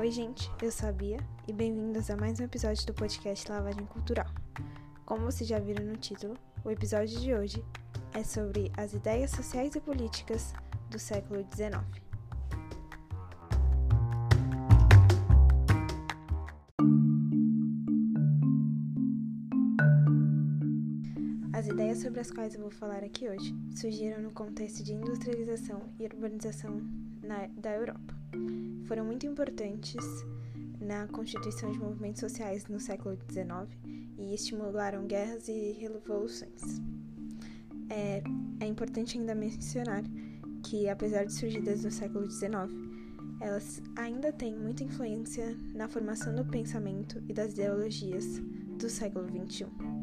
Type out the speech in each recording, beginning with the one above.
Oi, gente, eu sou a Bia e bem-vindos a mais um episódio do podcast Lavagem Cultural. Como vocês já viram no título, o episódio de hoje é sobre as ideias sociais e políticas do século XIX. As ideias sobre as quais eu vou falar aqui hoje surgiram no contexto de industrialização e urbanização na, da Europa. Foram muito importantes na constituição de movimentos sociais no século XIX e estimularam guerras e revoluções. É, é importante ainda mencionar que, apesar de surgidas no século XIX, elas ainda têm muita influência na formação do pensamento e das ideologias do século XXI.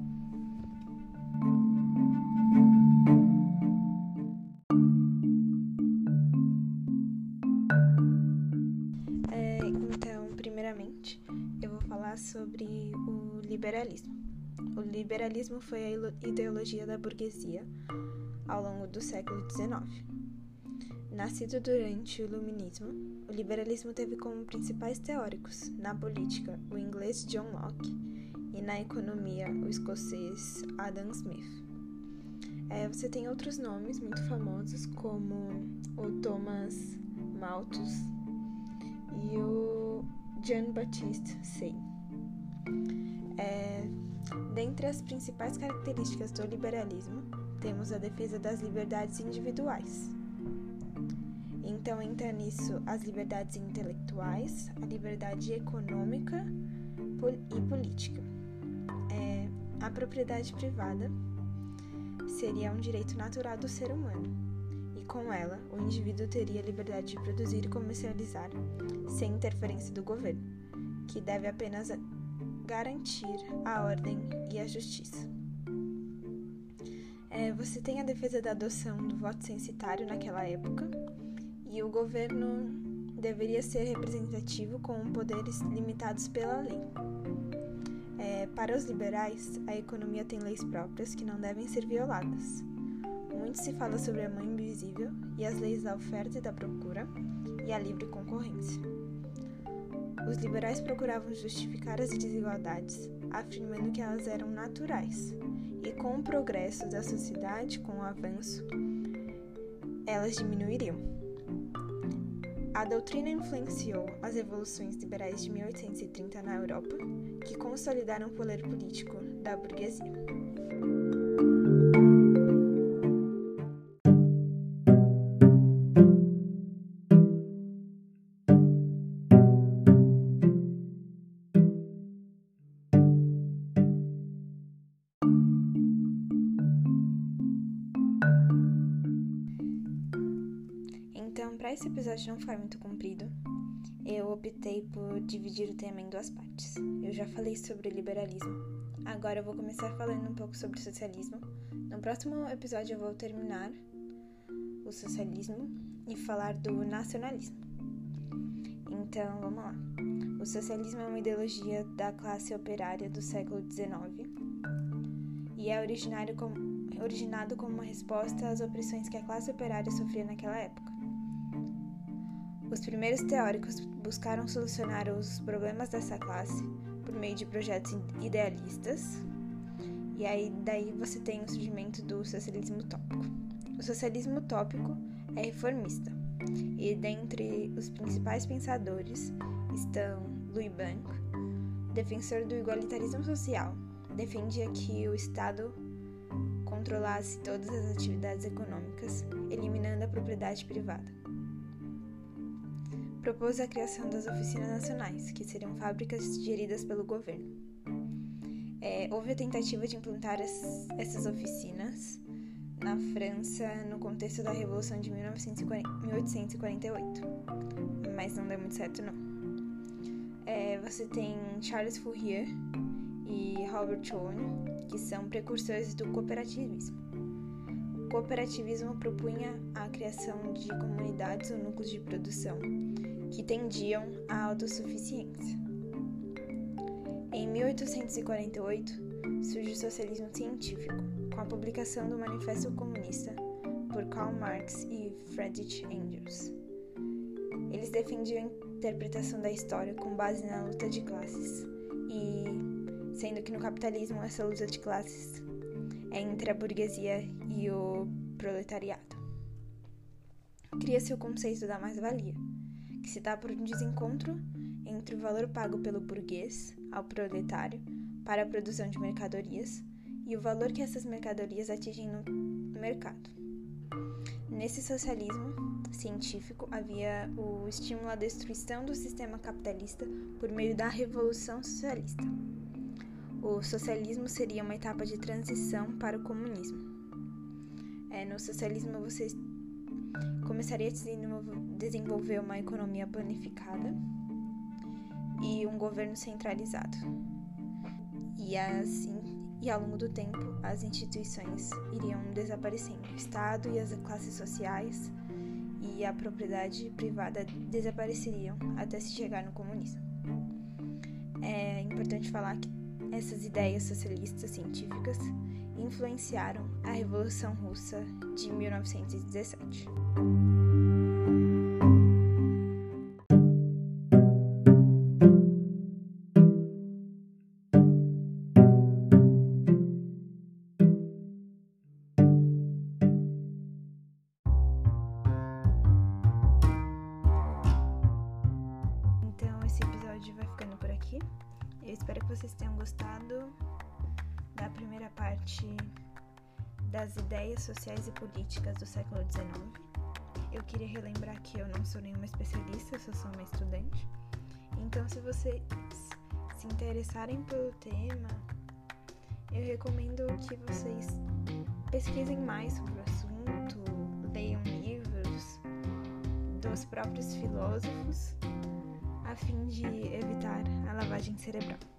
Falar sobre o liberalismo. O liberalismo foi a ideologia da burguesia ao longo do século XIX. Nascido durante o Iluminismo, o liberalismo teve como principais teóricos, na política, o inglês John Locke e na economia, o escocês Adam Smith. É, você tem outros nomes muito famosos, como o Thomas Malthus e o Jean Baptiste Say. É, dentre as principais características do liberalismo, temos a defesa das liberdades individuais. Então entra nisso as liberdades intelectuais, a liberdade econômica e política. É, a propriedade privada seria um direito natural do ser humano, e com ela o indivíduo teria liberdade de produzir e comercializar sem interferência do governo, que deve apenas garantir a ordem e a justiça. É, você tem a defesa da adoção do voto censitário naquela época, e o governo deveria ser representativo com poderes limitados pela lei. É, para os liberais, a economia tem leis próprias que não devem ser violadas. Muito se fala sobre a mão invisível e as leis da oferta e da procura e a livre concorrência. Os liberais procuravam justificar as desigualdades, afirmando que elas eram naturais, e com o progresso da sociedade, com o avanço, elas diminuiriam. A doutrina influenciou as revoluções liberais de 1830 na Europa, que consolidaram o poder político da burguesia. Para esse episódio não ficar muito comprido, eu optei por dividir o tema em duas partes. Eu já falei sobre o liberalismo, agora eu vou começar falando um pouco sobre o socialismo. No próximo episódio eu vou terminar o socialismo e falar do nacionalismo. Então, vamos lá. O socialismo é uma ideologia da classe operária do século XIX e é originário como, originado como uma resposta às opressões que a classe operária sofria naquela época. Os primeiros teóricos buscaram solucionar os problemas dessa classe por meio de projetos idealistas, e aí daí você tem o surgimento do socialismo utópico. O socialismo utópico é reformista, e dentre os principais pensadores estão Louis Blanc, defensor do igualitarismo social, defendia que o Estado controlasse todas as atividades econômicas, eliminando a propriedade privada propôs a criação das oficinas nacionais, que seriam fábricas geridas pelo governo. É, houve a tentativa de implantar as, essas oficinas na França no contexto da Revolução de 1848, mas não deu muito certo não. É, você tem Charles Fourier e Robert Owen, que são precursores do cooperativismo. O cooperativismo propunha a criação de comunidades ou núcleos de produção que tendiam à autossuficiência. Em 1848, surge o socialismo científico, com a publicação do Manifesto Comunista por Karl Marx e Friedrich Engels. Eles defendiam interpretação da história com base na luta de classes, e sendo que no capitalismo essa luta de classes é entre a burguesia e o proletariado. Cria-se o conceito da mais-valia, que se dá por um desencontro entre o valor pago pelo burguês ao proletário para a produção de mercadorias e o valor que essas mercadorias atingem no mercado. Nesse socialismo científico havia o estímulo à destruição do sistema capitalista por meio da revolução socialista. O socialismo seria uma etapa de transição para o comunismo. É, no socialismo você começaria a desenvolver uma economia planificada e um governo centralizado. E assim, e ao longo do tempo, as instituições iriam desaparecendo. O Estado e as classes sociais e a propriedade privada desapareceriam até se chegar no comunismo. É importante falar que essas ideias socialistas científicas influenciaram a Revolução Russa de 1917. Eu espero que vocês tenham gostado da primeira parte das ideias sociais e políticas do século XIX. Eu queria relembrar que eu não sou nenhuma especialista, eu só sou uma estudante. Então, se vocês se interessarem pelo tema, eu recomendo que vocês pesquisem mais sobre o assunto, leiam livros dos próprios filósofos fim de evitar a lavagem cerebral.